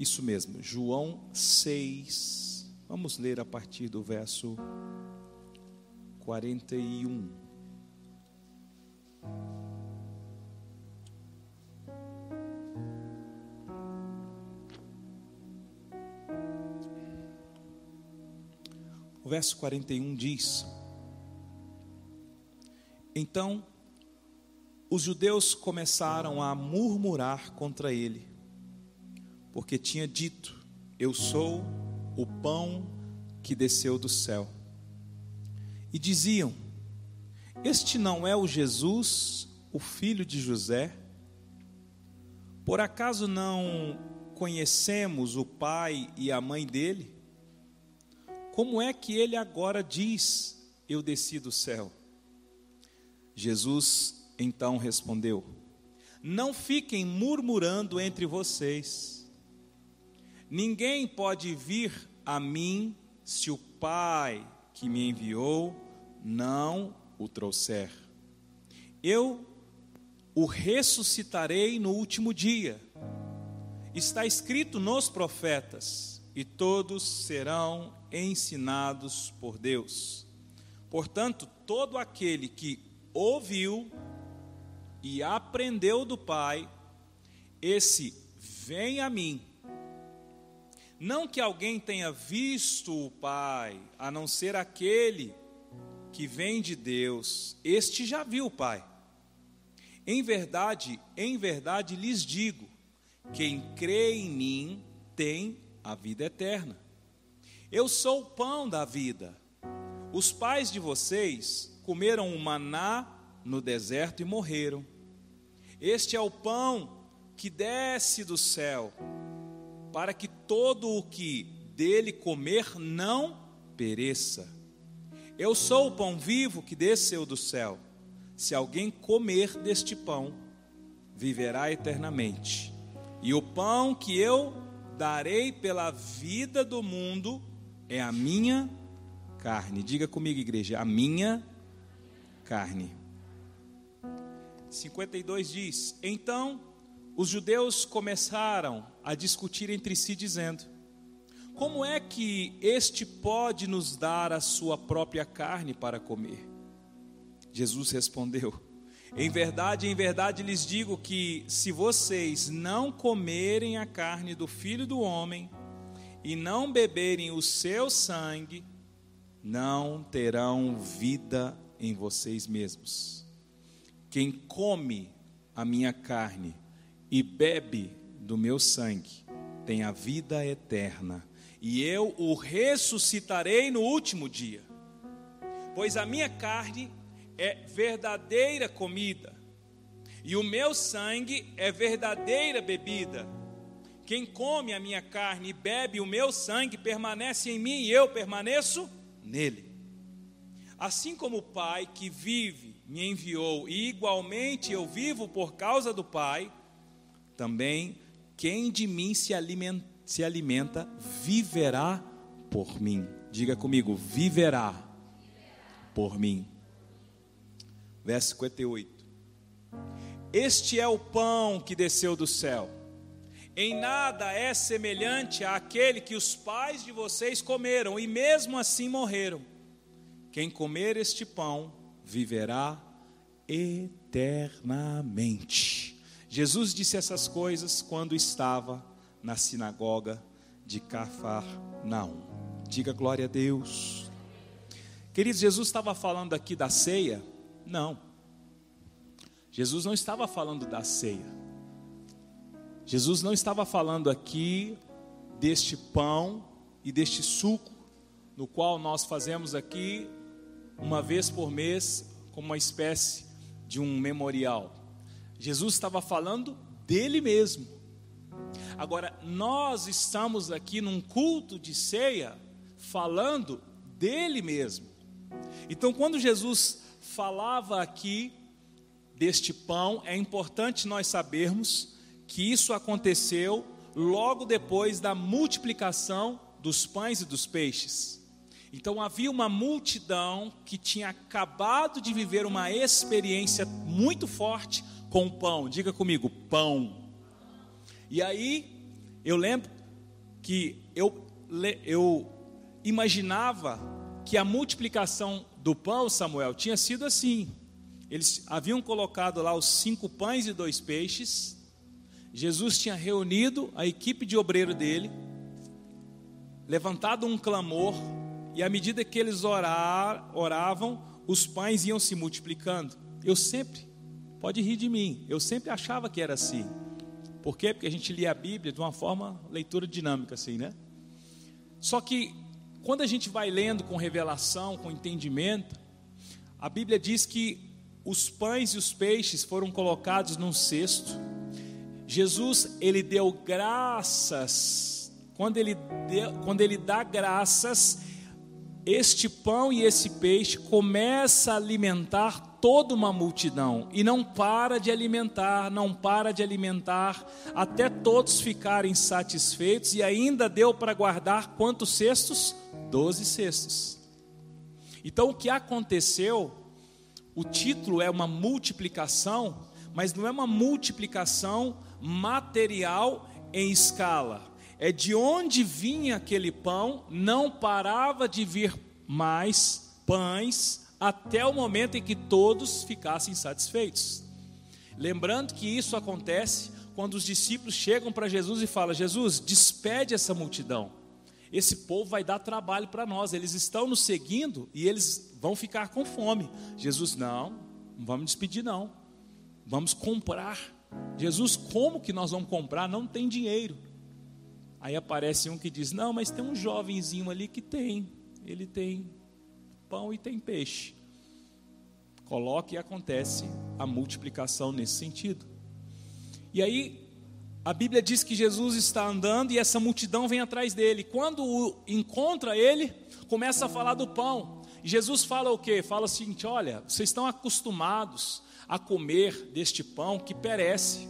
Isso mesmo, João 6. Vamos ler a partir do verso 41. O verso 41 diz: Então os judeus começaram a murmurar contra ele, porque tinha dito: Eu sou o pão que desceu do céu. E diziam: Este não é o Jesus, o filho de José? Por acaso não conhecemos o pai e a mãe dele? Como é que ele agora diz: Eu desci do céu? Jesus então respondeu: Não fiquem murmurando entre vocês. Ninguém pode vir a mim se o Pai que me enviou não o trouxer. Eu o ressuscitarei no último dia. Está escrito nos profetas, e todos serão ensinados por Deus. Portanto, todo aquele que ouviu e aprendeu do Pai, esse vem a mim. Não que alguém tenha visto o Pai, a não ser aquele que vem de Deus, este já viu o Pai. Em verdade, em verdade lhes digo: quem crê em mim tem a vida eterna. Eu sou o pão da vida. Os pais de vocês comeram o maná no deserto e morreram. Este é o pão que desce do céu, para que todo o que dele comer não pereça. Eu sou o pão vivo que desceu do céu. Se alguém comer deste pão, viverá eternamente. E o pão que eu darei pela vida do mundo é a minha carne. Diga comigo, igreja, a minha carne. 52 diz: Então os judeus começaram a discutir entre si, dizendo: Como é que este pode nos dar a sua própria carne para comer? Jesus respondeu: Em verdade, em verdade lhes digo que se vocês não comerem a carne do filho do homem e não beberem o seu sangue, não terão vida em vocês mesmos. Quem come a minha carne e bebe do meu sangue tem a vida eterna, e eu o ressuscitarei no último dia. Pois a minha carne é verdadeira comida, e o meu sangue é verdadeira bebida. Quem come a minha carne e bebe o meu sangue permanece em mim e eu permaneço nele. Assim como o Pai que vive me enviou, e igualmente eu vivo por causa do Pai, também quem de mim se alimenta, se alimenta viverá por mim. Diga comigo, viverá por mim. Verso 58. Este é o pão que desceu do céu. Em nada é semelhante àquele que os pais de vocês comeram e mesmo assim morreram. Quem comer este pão viverá eternamente. Jesus disse essas coisas quando estava na sinagoga de Cafarnaum. Diga glória a Deus. Queridos, Jesus estava falando aqui da ceia? Não. Jesus não estava falando da ceia. Jesus não estava falando aqui deste pão e deste suco, no qual nós fazemos aqui uma vez por mês, como uma espécie de um memorial. Jesus estava falando dele mesmo. Agora, nós estamos aqui num culto de ceia, falando dele mesmo. Então, quando Jesus falava aqui deste pão, é importante nós sabermos que isso aconteceu logo depois da multiplicação dos pães e dos peixes. Então havia uma multidão que tinha acabado de viver uma experiência muito forte com pão. Diga comigo, pão. E aí, eu lembro que eu, eu imaginava que a multiplicação do pão, Samuel, tinha sido assim. Eles haviam colocado lá os cinco pães e dois peixes. Jesus tinha reunido a equipe de obreiro dele, levantado um clamor, e à medida que eles orar, oravam, os pães iam se multiplicando. Eu sempre, pode rir de mim, eu sempre achava que era assim. Por quê? Porque a gente lia a Bíblia de uma forma, leitura dinâmica assim, né? Só que quando a gente vai lendo com revelação, com entendimento, a Bíblia diz que os pães e os peixes foram colocados num cesto. Jesus, ele deu graças. Quando ele, deu, quando ele dá graças, este pão e esse peixe começa a alimentar toda uma multidão e não para de alimentar, não para de alimentar, até todos ficarem satisfeitos e ainda deu para guardar quantos cestos? Doze cestos. Então o que aconteceu? O título é uma multiplicação, mas não é uma multiplicação material em escala. É de onde vinha aquele pão, não parava de vir mais pães até o momento em que todos ficassem satisfeitos. Lembrando que isso acontece quando os discípulos chegam para Jesus e falam: Jesus, despede essa multidão. Esse povo vai dar trabalho para nós. Eles estão nos seguindo e eles vão ficar com fome. Jesus, não, não vamos despedir, não. Vamos comprar. Jesus, como que nós vamos comprar? Não tem dinheiro. Aí aparece um que diz: Não, mas tem um jovenzinho ali que tem. Ele tem pão e tem peixe. Coloque e acontece a multiplicação nesse sentido. E aí, a Bíblia diz que Jesus está andando e essa multidão vem atrás dele. Quando encontra ele, começa a falar do pão. E Jesus fala o quê? Fala o seguinte: olha, vocês estão acostumados a comer deste pão que perece.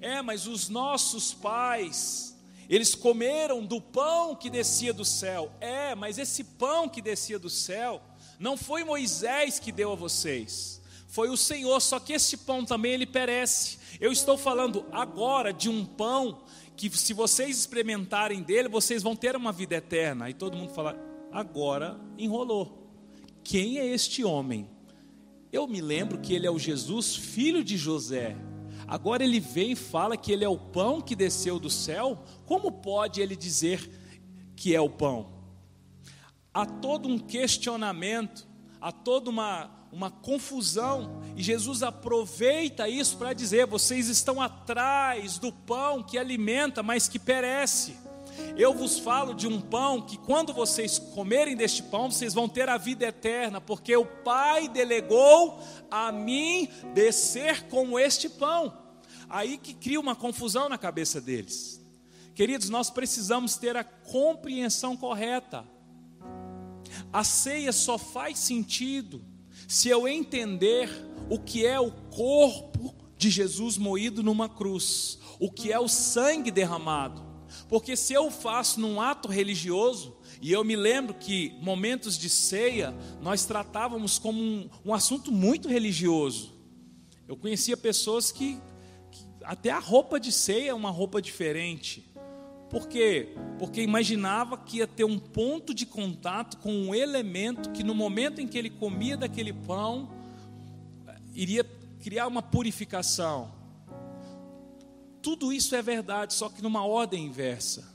É, mas os nossos pais eles comeram do pão que descia do céu. É, mas esse pão que descia do céu não foi Moisés que deu a vocês. Foi o Senhor, só que esse pão também ele perece. Eu estou falando agora de um pão que se vocês experimentarem dele, vocês vão ter uma vida eterna. E todo mundo fala: "Agora enrolou. Quem é este homem?" Eu me lembro que ele é o Jesus, filho de José. Agora ele vem e fala que ele é o pão que desceu do céu. Como pode ele dizer que é o pão? Há todo um questionamento, há toda uma, uma confusão, e Jesus aproveita isso para dizer: vocês estão atrás do pão que alimenta, mas que perece. Eu vos falo de um pão que, quando vocês comerem deste pão, vocês vão ter a vida eterna, porque o Pai delegou a mim descer com este pão. Aí que cria uma confusão na cabeça deles. Queridos, nós precisamos ter a compreensão correta. A ceia só faz sentido se eu entender o que é o corpo de Jesus moído numa cruz, o que é o sangue derramado. Porque se eu faço num ato religioso, e eu me lembro que momentos de ceia nós tratávamos como um, um assunto muito religioso. Eu conhecia pessoas que, que, até a roupa de ceia é uma roupa diferente. Por quê? Porque imaginava que ia ter um ponto de contato com um elemento que no momento em que ele comia daquele pão, iria criar uma purificação. Tudo isso é verdade, só que numa ordem inversa.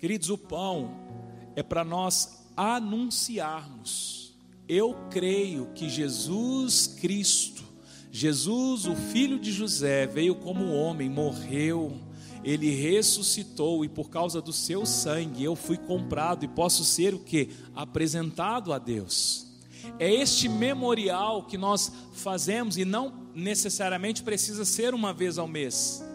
Queridos, o pão é para nós anunciarmos. Eu creio que Jesus Cristo, Jesus, o filho de José, veio como homem, morreu, ele ressuscitou e por causa do seu sangue eu fui comprado e posso ser o que? Apresentado a Deus. É este memorial que nós fazemos e não necessariamente precisa ser uma vez ao mês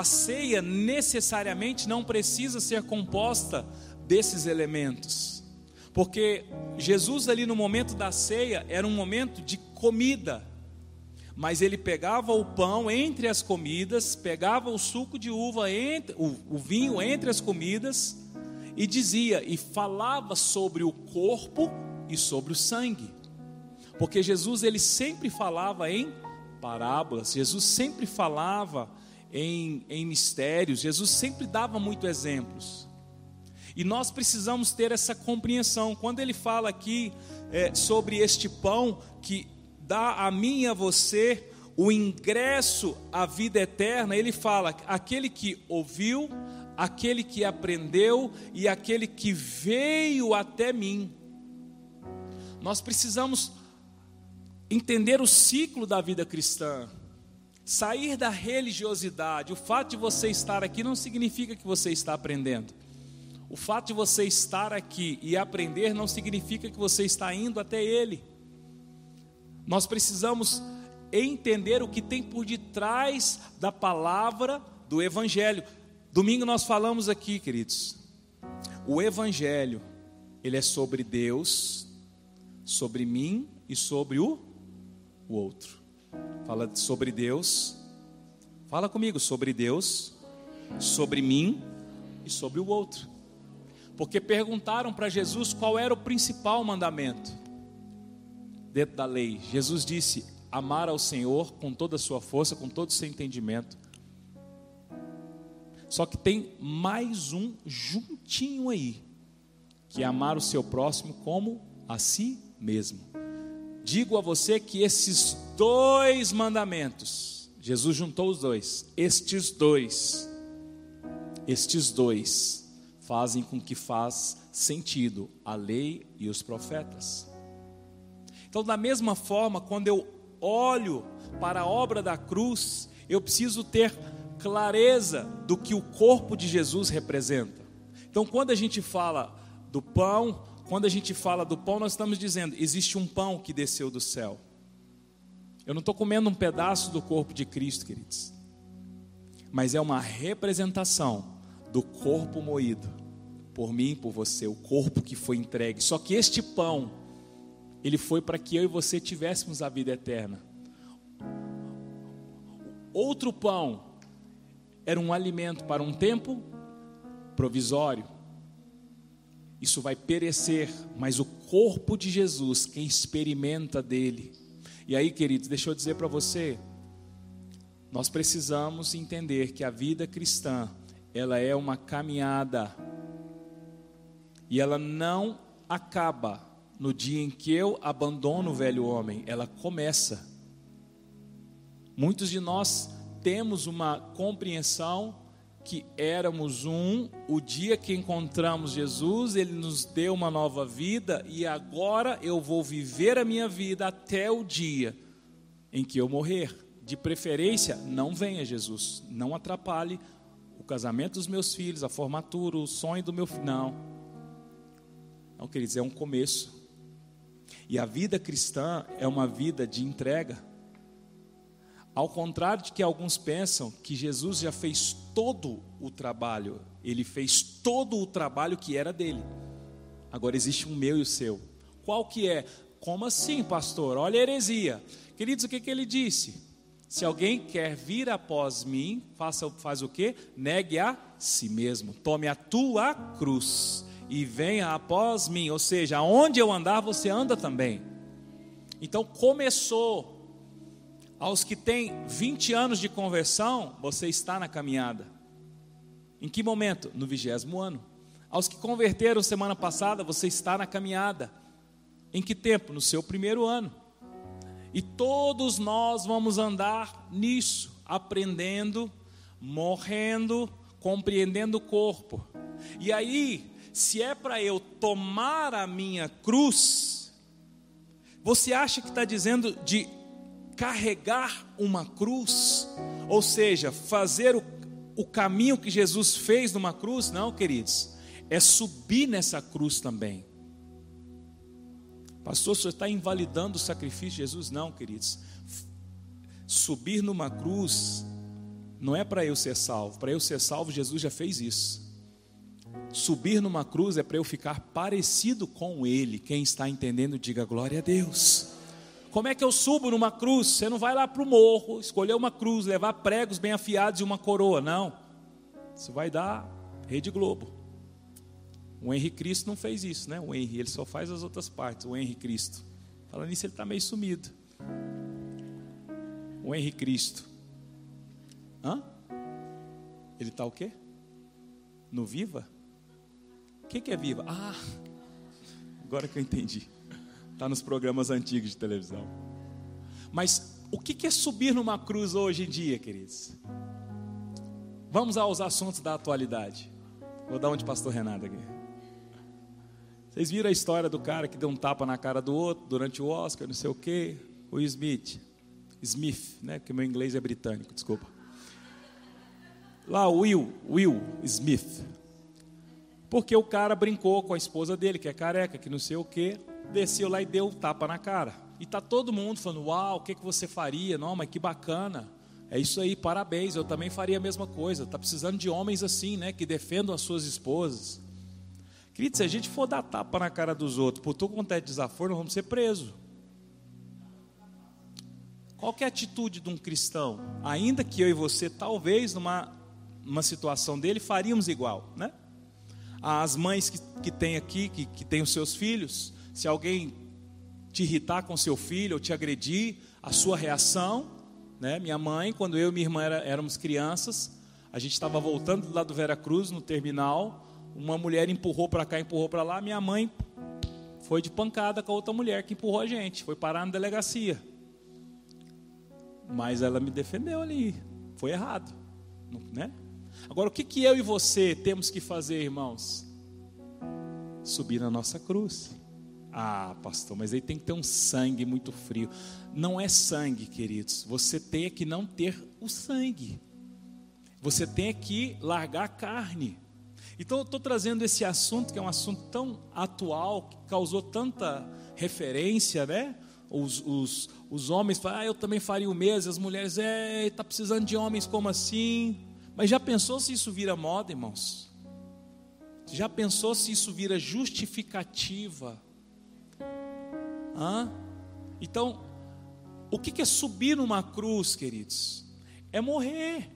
a ceia necessariamente não precisa ser composta desses elementos. Porque Jesus, ali no momento da ceia, era um momento de comida. Mas ele pegava o pão entre as comidas, pegava o suco de uva, entre, o, o vinho entre as comidas, e dizia, e falava sobre o corpo e sobre o sangue. Porque Jesus, ele sempre falava em parábolas, Jesus sempre falava em, em mistérios, Jesus sempre dava muito exemplos. E nós precisamos ter essa compreensão. Quando ele fala aqui é, sobre este pão que dá a mim e a você o ingresso à vida eterna, ele fala: aquele que ouviu, aquele que aprendeu e aquele que veio até mim. Nós precisamos entender o ciclo da vida cristã, sair da religiosidade. O fato de você estar aqui não significa que você está aprendendo. O fato de você estar aqui e aprender não significa que você está indo até Ele. Nós precisamos entender o que tem por detrás da palavra do Evangelho. Domingo nós falamos aqui, queridos. O Evangelho, ele é sobre Deus, sobre mim e sobre o, o outro. Fala sobre Deus. Fala comigo sobre Deus, sobre mim e sobre o outro porque perguntaram para Jesus qual era o principal mandamento dentro da lei. Jesus disse: amar ao Senhor com toda a sua força, com todo o seu entendimento. Só que tem mais um juntinho aí, que é amar o seu próximo como a si mesmo. Digo a você que esses dois mandamentos, Jesus juntou os dois, estes dois, estes dois fazem com que faz sentido a lei e os profetas. Então, da mesma forma, quando eu olho para a obra da cruz, eu preciso ter clareza do que o corpo de Jesus representa. Então, quando a gente fala do pão, quando a gente fala do pão, nós estamos dizendo: existe um pão que desceu do céu. Eu não estou comendo um pedaço do corpo de Cristo, queridos, mas é uma representação do corpo moído por mim, por você, o corpo que foi entregue. Só que este pão, ele foi para que eu e você tivéssemos a vida eterna. Outro pão era um alimento para um tempo provisório. Isso vai perecer, mas o corpo de Jesus, quem experimenta dele. E aí, queridos, deixa eu dizer para você, nós precisamos entender que a vida cristã, ela é uma caminhada e ela não acaba no dia em que eu abandono o velho homem, ela começa. Muitos de nós temos uma compreensão que éramos um, o dia que encontramos Jesus, ele nos deu uma nova vida e agora eu vou viver a minha vida até o dia em que eu morrer. De preferência, não venha Jesus, não atrapalhe o casamento dos meus filhos, a formatura, o sonho do meu filho. Não. Não, queridos, é um começo. E a vida cristã é uma vida de entrega. Ao contrário de que alguns pensam que Jesus já fez todo o trabalho, ele fez todo o trabalho que era dele. Agora existe um meu e o seu. Qual que é? Como assim, pastor? Olha a heresia. Queridos, o que, que ele disse? Se alguém quer vir após mim, faça, faz o que? Negue a si mesmo. Tome a tua cruz e venha após mim, ou seja, aonde eu andar, você anda também. Então começou. Aos que têm 20 anos de conversão, você está na caminhada. Em que momento? No vigésimo ano. Aos que converteram semana passada, você está na caminhada. Em que tempo? No seu primeiro ano. E todos nós vamos andar nisso, aprendendo, morrendo, compreendendo o corpo. E aí, se é para eu tomar a minha cruz, você acha que está dizendo de carregar uma cruz? Ou seja, fazer o, o caminho que Jesus fez numa cruz? Não, queridos, é subir nessa cruz também. Pastor, senhor está invalidando o sacrifício de Jesus? Não, queridos. Subir numa cruz não é para eu ser salvo. Para eu ser salvo, Jesus já fez isso. Subir numa cruz é para eu ficar parecido com Ele. Quem está entendendo, diga glória a Deus. Como é que eu subo numa cruz? Você não vai lá para o morro, escolher uma cruz, levar pregos bem afiados e uma coroa, não. Você vai dar Rede Globo. O Henri Cristo não fez isso, né? O Henri, ele só faz as outras partes. O Henri Cristo. Falando nisso, ele está meio sumido. O Henri Cristo. Hã? Ele está o quê? No Viva? O que, que é Viva? Ah, agora que eu entendi. Está nos programas antigos de televisão. Mas o que, é subir numa cruz hoje em dia, queridos? Vamos aos assuntos da atualidade. Vou dar um de pastor Renato aqui. Vocês viram a história do cara que deu um tapa na cara do outro durante o Oscar, não sei o quê? O Smith. Smith, né? Porque meu inglês é britânico, desculpa. Lá, Will, Will Smith. Porque o cara brincou com a esposa dele, que é careca, que não sei o quê, desceu lá e deu um tapa na cara. E tá todo mundo falando: "Uau, o que que você faria? Não, mas que bacana". É isso aí, parabéns. Eu também faria a mesma coisa. Tá precisando de homens assim, né, que defendam as suas esposas. Querido, se a gente for dar tapa na cara dos outros por todo quanto é desaforo, nós vamos ser presos. Qual é a atitude de um cristão? Ainda que eu e você, talvez, numa, numa situação dele, faríamos igual, né? As mães que, que têm aqui, que, que têm os seus filhos, se alguém te irritar com seu filho ou te agredir, a sua reação, né? Minha mãe, quando eu e minha irmã era, éramos crianças, a gente estava voltando lá do Vera Cruz, no terminal, uma mulher empurrou para cá, empurrou para lá, minha mãe foi de pancada com a outra mulher que empurrou a gente, foi parar na delegacia. Mas ela me defendeu ali. Foi errado. Né? Agora, o que, que eu e você temos que fazer, irmãos? Subir na nossa cruz. Ah, pastor, mas aí tem que ter um sangue muito frio. Não é sangue, queridos. Você tem que não ter o sangue. Você tem que largar a carne. Então eu estou trazendo esse assunto, que é um assunto tão atual, que causou tanta referência, né? Os, os, os homens falam, ah, eu também faria o mesmo, as mulheres, é, está precisando de homens como assim? Mas já pensou se isso vira moda, irmãos? Já pensou se isso vira justificativa? Hã? Então, o que é subir numa cruz, queridos? É morrer.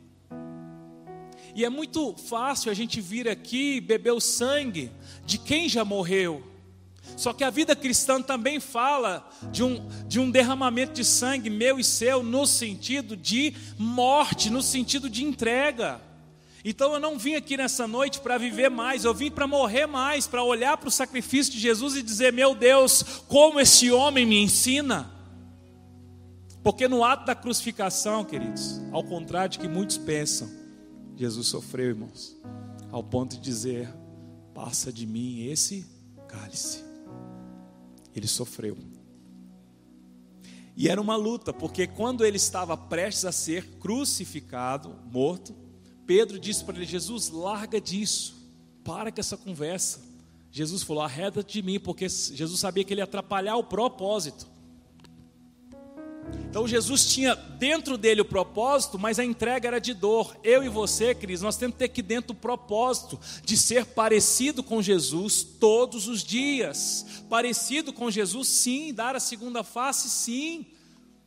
E é muito fácil a gente vir aqui beber o sangue de quem já morreu. Só que a vida cristã também fala de um, de um derramamento de sangue meu e seu, no sentido de morte, no sentido de entrega. Então eu não vim aqui nessa noite para viver mais, eu vim para morrer mais, para olhar para o sacrifício de Jesus e dizer: meu Deus, como esse homem me ensina. Porque no ato da crucificação, queridos, ao contrário de que muitos pensam, Jesus sofreu, irmãos, ao ponto de dizer: passa de mim esse cálice ele sofreu. E era uma luta, porque quando ele estava prestes a ser crucificado, morto, Pedro disse para ele: Jesus, larga disso, para com essa conversa. Jesus falou: arreda de mim, porque Jesus sabia que ele ia atrapalhar o propósito. Então Jesus tinha dentro dele o propósito, mas a entrega era de dor. Eu e você, Cris, nós temos que ter aqui dentro o propósito de ser parecido com Jesus todos os dias. Parecido com Jesus, sim, dar a segunda face, sim.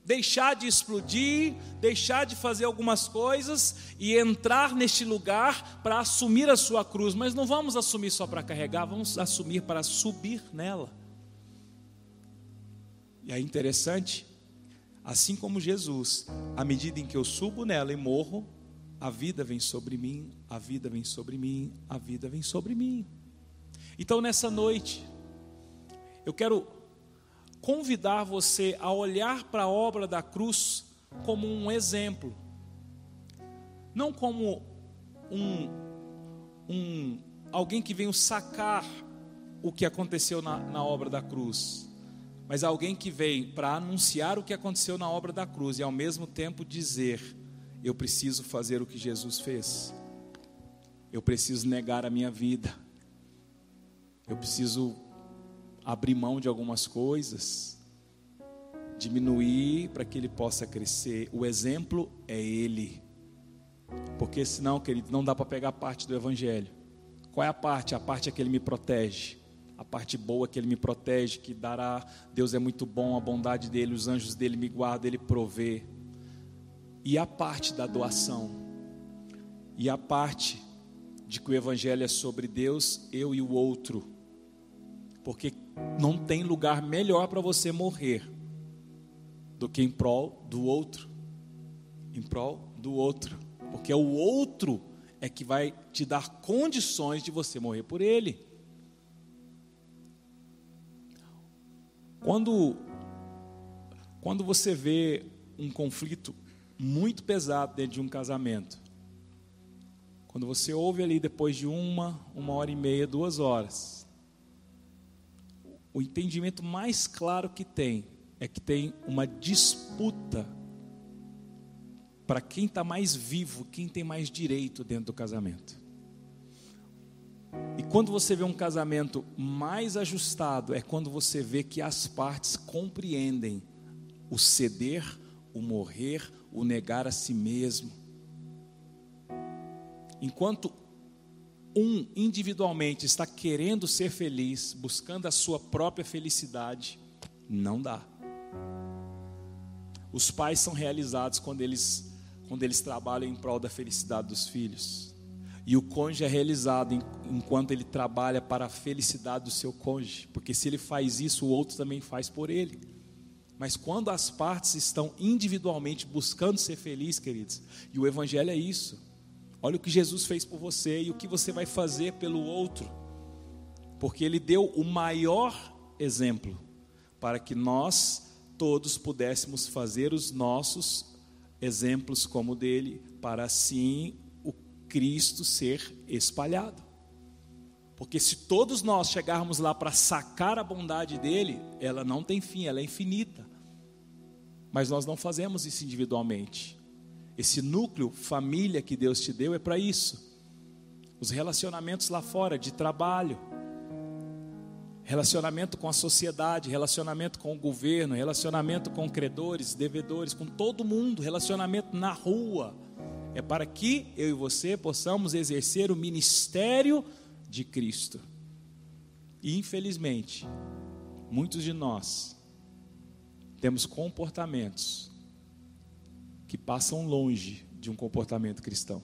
Deixar de explodir, deixar de fazer algumas coisas e entrar neste lugar para assumir a sua cruz. Mas não vamos assumir só para carregar, vamos assumir para subir nela. E é interessante Assim como Jesus, à medida em que eu subo nela e morro, a vida vem sobre mim, a vida vem sobre mim, a vida vem sobre mim. Então nessa noite, eu quero convidar você a olhar para a obra da cruz como um exemplo, não como um, um alguém que veio sacar o que aconteceu na, na obra da cruz, mas alguém que veio para anunciar o que aconteceu na obra da cruz e ao mesmo tempo dizer: eu preciso fazer o que Jesus fez. Eu preciso negar a minha vida. Eu preciso abrir mão de algumas coisas, diminuir para que ele possa crescer. O exemplo é ele. Porque senão, querido, não dá para pegar parte do evangelho. Qual é a parte? A parte é que ele me protege a parte boa que Ele me protege, que dará. Deus é muito bom, a bondade dEle, os anjos dEle me guardam, Ele provê. E a parte da doação, e a parte de que o Evangelho é sobre Deus, eu e o outro, porque não tem lugar melhor para você morrer do que em prol do outro, em prol do outro, porque o outro é que vai te dar condições de você morrer por ele. Quando, quando você vê um conflito muito pesado dentro de um casamento, quando você ouve ali depois de uma, uma hora e meia, duas horas, o entendimento mais claro que tem é que tem uma disputa para quem está mais vivo, quem tem mais direito dentro do casamento. E quando você vê um casamento mais ajustado, é quando você vê que as partes compreendem o ceder, o morrer, o negar a si mesmo. Enquanto um individualmente está querendo ser feliz, buscando a sua própria felicidade, não dá. Os pais são realizados quando eles quando eles trabalham em prol da felicidade dos filhos. E o cônjuge é realizado enquanto ele trabalha para a felicidade do seu cônjuge, porque se ele faz isso, o outro também faz por ele. Mas quando as partes estão individualmente buscando ser felizes, queridos, e o Evangelho é isso. Olha o que Jesus fez por você e o que você vai fazer pelo outro, porque Ele deu o maior exemplo para que nós todos pudéssemos fazer os nossos exemplos como o dele, para assim o Cristo ser espalhado. Porque se todos nós chegarmos lá para sacar a bondade dele, ela não tem fim, ela é infinita. Mas nós não fazemos isso individualmente. Esse núcleo, família que Deus te deu é para isso. Os relacionamentos lá fora, de trabalho, relacionamento com a sociedade, relacionamento com o governo, relacionamento com credores, devedores, com todo mundo, relacionamento na rua. É para que eu e você possamos exercer o ministério de Cristo. E infelizmente, muitos de nós temos comportamentos que passam longe de um comportamento cristão.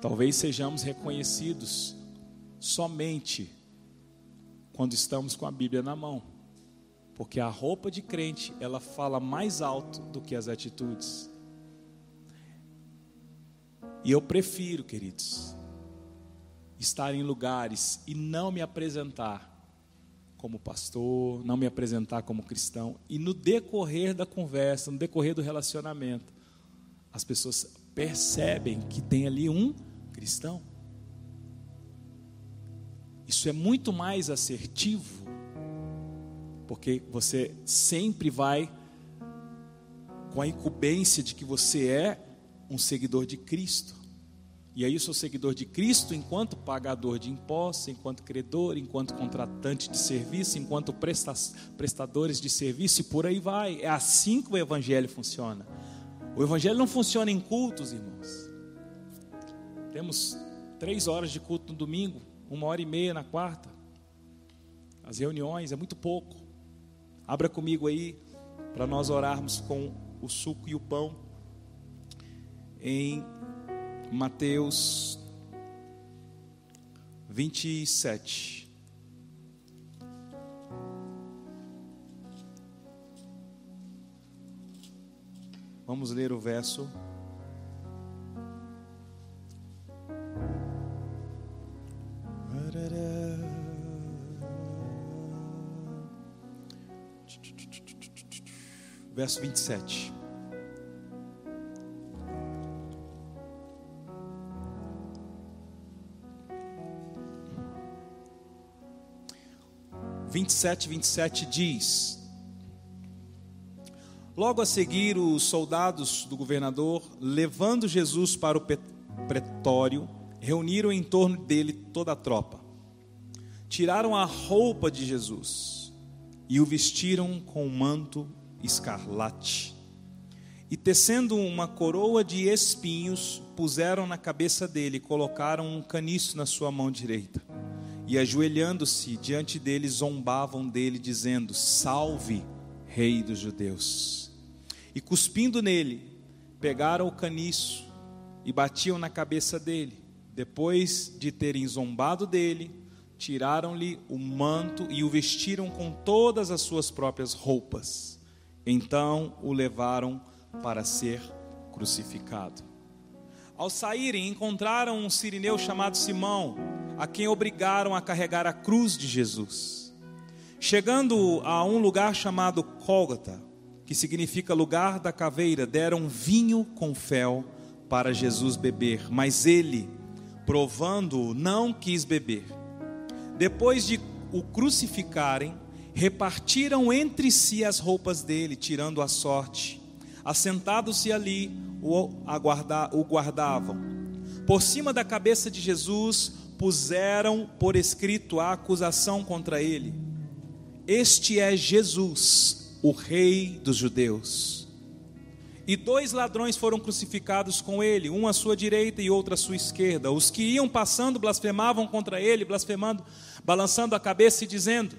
Talvez sejamos reconhecidos somente quando estamos com a Bíblia na mão. Porque a roupa de crente, ela fala mais alto do que as atitudes. E eu prefiro, queridos, estar em lugares e não me apresentar como pastor, não me apresentar como cristão, e no decorrer da conversa, no decorrer do relacionamento, as pessoas percebem que tem ali um cristão. Isso é muito mais assertivo, porque você sempre vai com a incumbência de que você é um seguidor de Cristo. E aí sou seguidor de Cristo enquanto pagador de impostos, enquanto credor, enquanto contratante de serviço, enquanto prestadores de serviço e por aí vai. É assim que o evangelho funciona. O evangelho não funciona em cultos, irmãos. Temos três horas de culto no domingo uma hora e meia na quarta. As reuniões é muito pouco. Abra comigo aí para nós orarmos com o suco e o pão em Mateus 27. Vamos ler o verso verso 27. Vinte e sete, vinte e sete diz: Logo a seguir, os soldados do governador, levando Jesus para o pretório, reuniram em torno dele toda a tropa. Tiraram a roupa de Jesus e o vestiram com um manto escarlate. E tecendo uma coroa de espinhos, puseram na cabeça dele, colocaram um caniço na sua mão direita. E ajoelhando-se diante dele, zombavam dele, dizendo: Salve, Rei dos Judeus. E cuspindo nele, pegaram o caniço e batiam na cabeça dele. Depois de terem zombado dele, tiraram-lhe o manto e o vestiram com todas as suas próprias roupas então o levaram para ser crucificado. Ao saírem, encontraram um sirineu chamado Simão, a quem obrigaram a carregar a cruz de Jesus. Chegando a um lugar chamado Cólgota, que significa lugar da caveira, deram vinho com fel para Jesus beber, mas ele, provando-o, não quis beber. Depois de o crucificarem, repartiram entre si as roupas dele, tirando a sorte. Assentados-se ali, o, aguarda, o guardavam. Por cima da cabeça de Jesus, puseram por escrito a acusação contra ele: Este é Jesus, o Rei dos Judeus. E dois ladrões foram crucificados com ele, um à sua direita e outro à sua esquerda. Os que iam passando blasfemavam contra ele, blasfemando, balançando a cabeça e dizendo: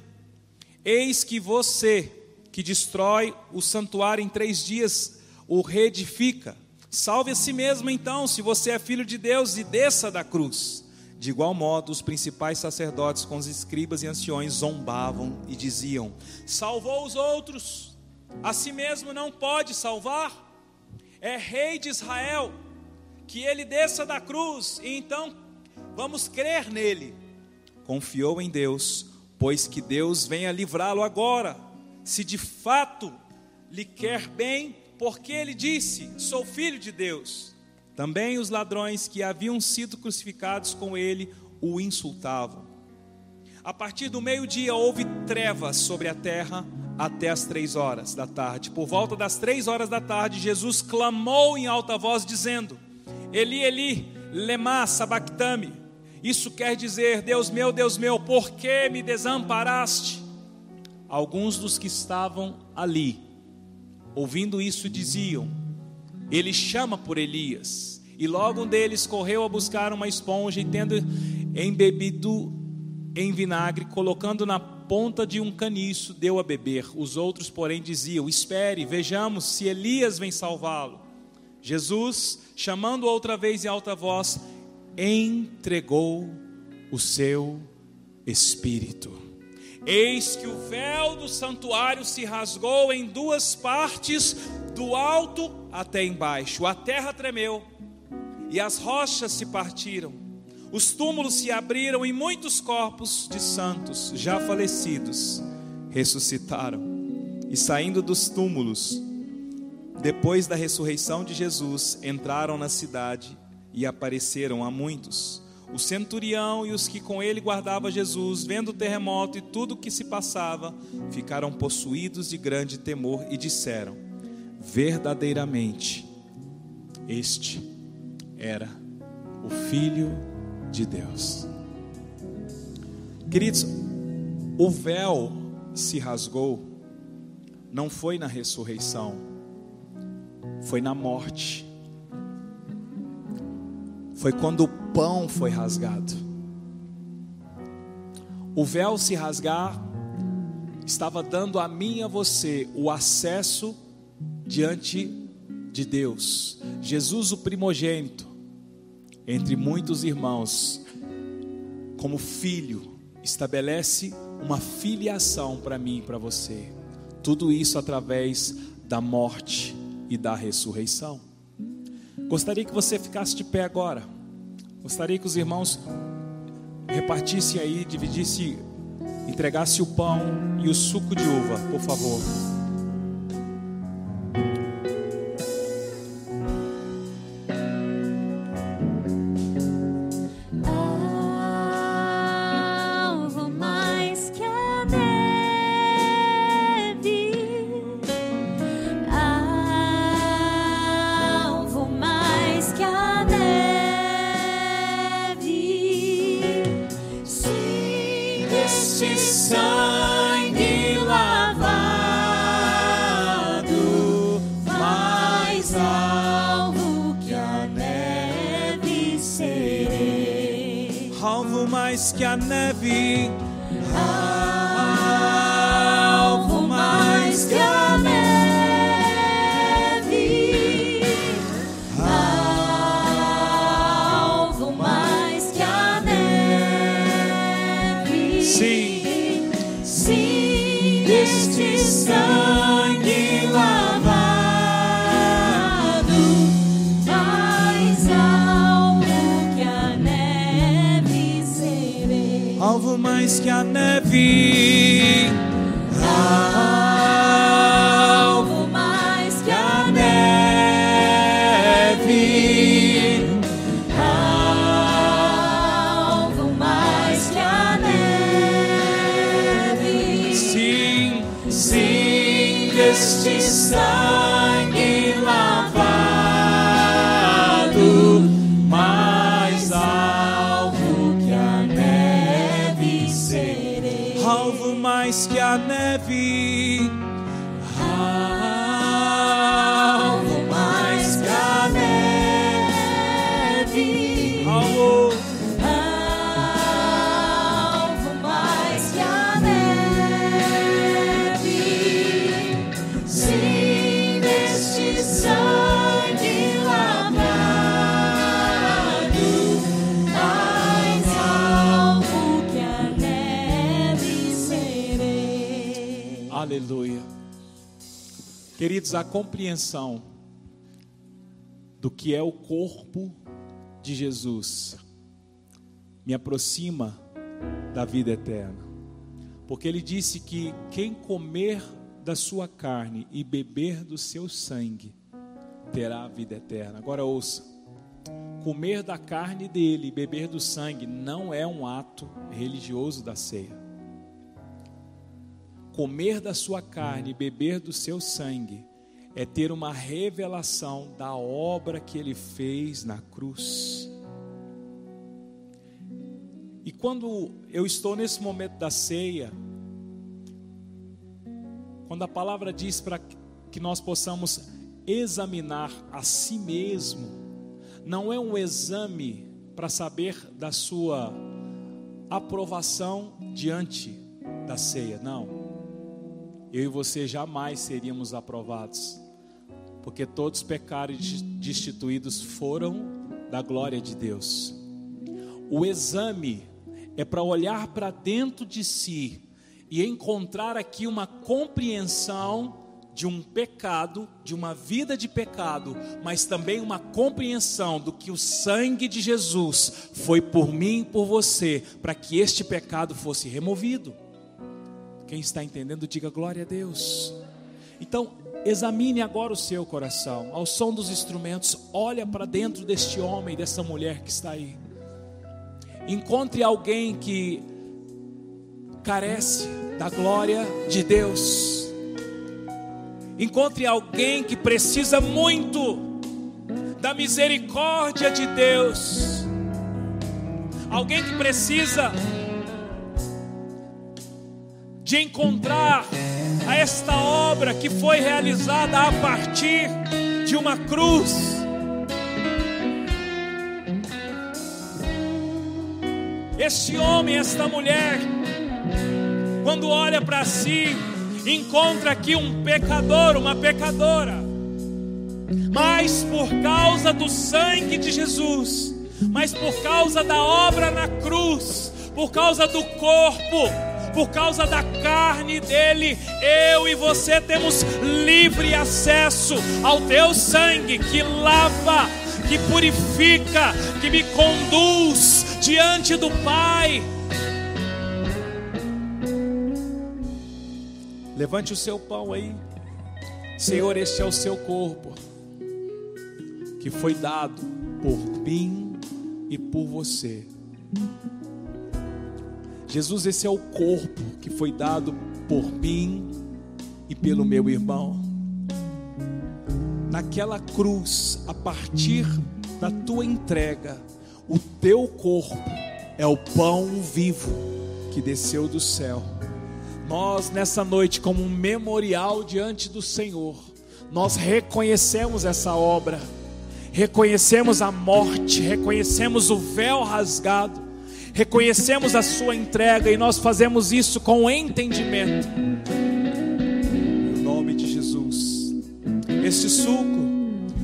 Eis que você, que destrói o santuário em três dias, o reedifica. Salve a si mesmo, então, se você é filho de Deus, e desça da cruz. De igual modo, os principais sacerdotes com os escribas e anciões zombavam e diziam: Salvou os outros, a si mesmo não pode salvar. É rei de Israel, que ele desça da cruz, e então vamos crer nele. Confiou em Deus pois que Deus venha livrá-lo agora, se de fato lhe quer bem, porque ele disse: Sou filho de Deus. Também os ladrões que haviam sido crucificados com ele o insultavam. A partir do meio-dia houve trevas sobre a terra até as três horas da tarde. Por volta das três horas da tarde, Jesus clamou em alta voz, dizendo: Eli, Eli, lema sabactame isso quer dizer, Deus meu, Deus meu, por que me desamparaste? Alguns dos que estavam ali, ouvindo isso, diziam: Ele chama por Elias. E logo um deles correu a buscar uma esponja e, tendo embebido em vinagre, colocando na ponta de um caniço, deu a beber. Os outros, porém, diziam: Espere, vejamos se Elias vem salvá-lo. Jesus, chamando outra vez em alta voz, entregou o seu espírito. Eis que o véu do santuário se rasgou em duas partes, do alto até embaixo. A terra tremeu e as rochas se partiram. Os túmulos se abriram e muitos corpos de santos já falecidos ressuscitaram. E saindo dos túmulos, depois da ressurreição de Jesus, entraram na cidade e apareceram a muitos. O centurião e os que com ele guardavam Jesus, vendo o terremoto e tudo o que se passava, ficaram possuídos de grande temor e disseram: Verdadeiramente, este era o Filho de Deus. Queridos, o véu se rasgou, não foi na ressurreição, foi na morte foi quando o pão foi rasgado. O véu se rasgar estava dando a mim e a você o acesso diante de Deus. Jesus, o primogênito, entre muitos irmãos, como filho, estabelece uma filiação para mim e para você. Tudo isso através da morte e da ressurreição. Gostaria que você ficasse de pé agora. Gostaria que os irmãos repartissem aí, dividissem, entregassem o pão e o suco de uva, por favor. Queridos, a compreensão do que é o corpo de Jesus me aproxima da vida eterna. Porque ele disse que quem comer da sua carne e beber do seu sangue terá a vida eterna. Agora ouça. Comer da carne dele e beber do sangue não é um ato religioso da ceia comer da sua carne e beber do seu sangue é ter uma revelação da obra que ele fez na cruz. E quando eu estou nesse momento da ceia, quando a palavra diz para que nós possamos examinar a si mesmo, não é um exame para saber da sua aprovação diante da ceia, não eu e você jamais seríamos aprovados, porque todos pecaram e destituídos foram da glória de Deus. O exame é para olhar para dentro de si e encontrar aqui uma compreensão de um pecado, de uma vida de pecado, mas também uma compreensão do que o sangue de Jesus foi por mim e por você, para que este pecado fosse removido. Quem está entendendo, diga glória a Deus. Então, examine agora o seu coração, ao som dos instrumentos, olha para dentro deste homem, dessa mulher que está aí. Encontre alguém que carece da glória de Deus. Encontre alguém que precisa muito da misericórdia de Deus. Alguém que precisa de encontrar a esta obra que foi realizada a partir de uma cruz. Este homem, esta mulher, quando olha para si, encontra aqui um pecador, uma pecadora, mas por causa do sangue de Jesus, mas por causa da obra na cruz, por causa do corpo, por causa da carne dele, eu e você temos livre acesso ao teu sangue que lava, que purifica, que me conduz diante do Pai. Levante o seu pão aí, Senhor. Este é o seu corpo que foi dado por mim e por você. Jesus, esse é o corpo que foi dado por mim e pelo meu irmão. Naquela cruz, a partir da tua entrega, o teu corpo é o pão vivo que desceu do céu. Nós, nessa noite, como um memorial diante do Senhor, nós reconhecemos essa obra, reconhecemos a morte, reconhecemos o véu rasgado, reconhecemos a sua entrega e nós fazemos isso com entendimento. Em nome de Jesus. Este suco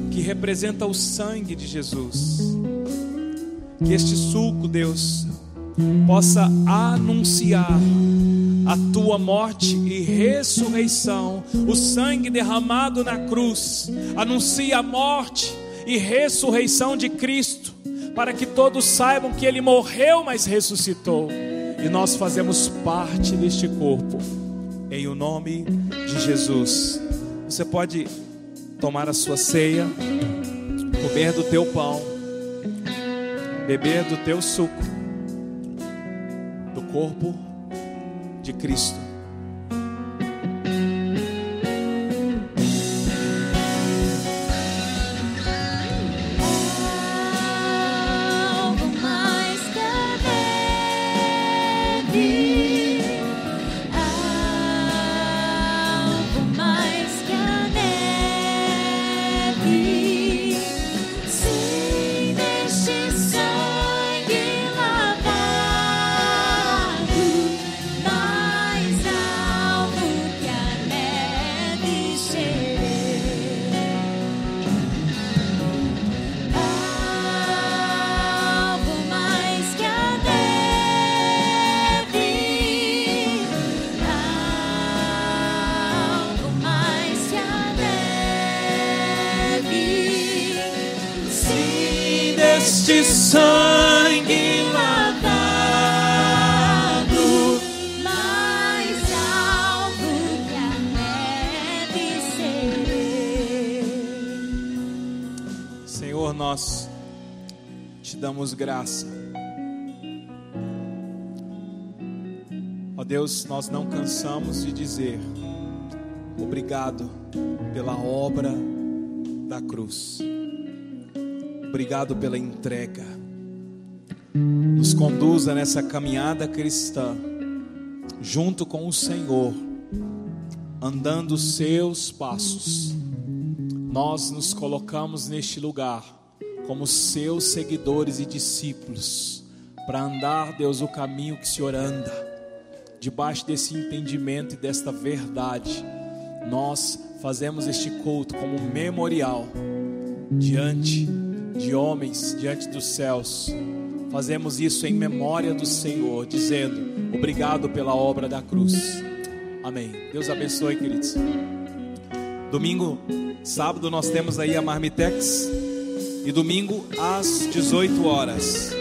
que representa o sangue de Jesus. Que este suco, Deus, possa anunciar a tua morte e ressurreição. O sangue derramado na cruz anuncia a morte e ressurreição de Cristo para que todos saibam que ele morreu, mas ressuscitou. e nós fazemos parte deste corpo. Em o nome de Jesus. Você pode tomar a sua ceia, comer do teu pão, beber do teu suco, do corpo de Cristo. Graça. Ó Deus, nós não cansamos de dizer obrigado pela obra da cruz. Obrigado pela entrega. Nos conduza nessa caminhada cristã, junto com o Senhor, andando seus passos nós nos colocamos neste lugar como seus seguidores e discípulos para andar, Deus, o caminho que o Senhor anda. Debaixo desse entendimento e desta verdade, nós fazemos este culto como memorial diante de homens, diante dos céus. Fazemos isso em memória do Senhor, dizendo: Obrigado pela obra da cruz. Amém. Deus abençoe, queridos. Domingo, sábado nós temos aí a Marmitex e domingo às 18 horas.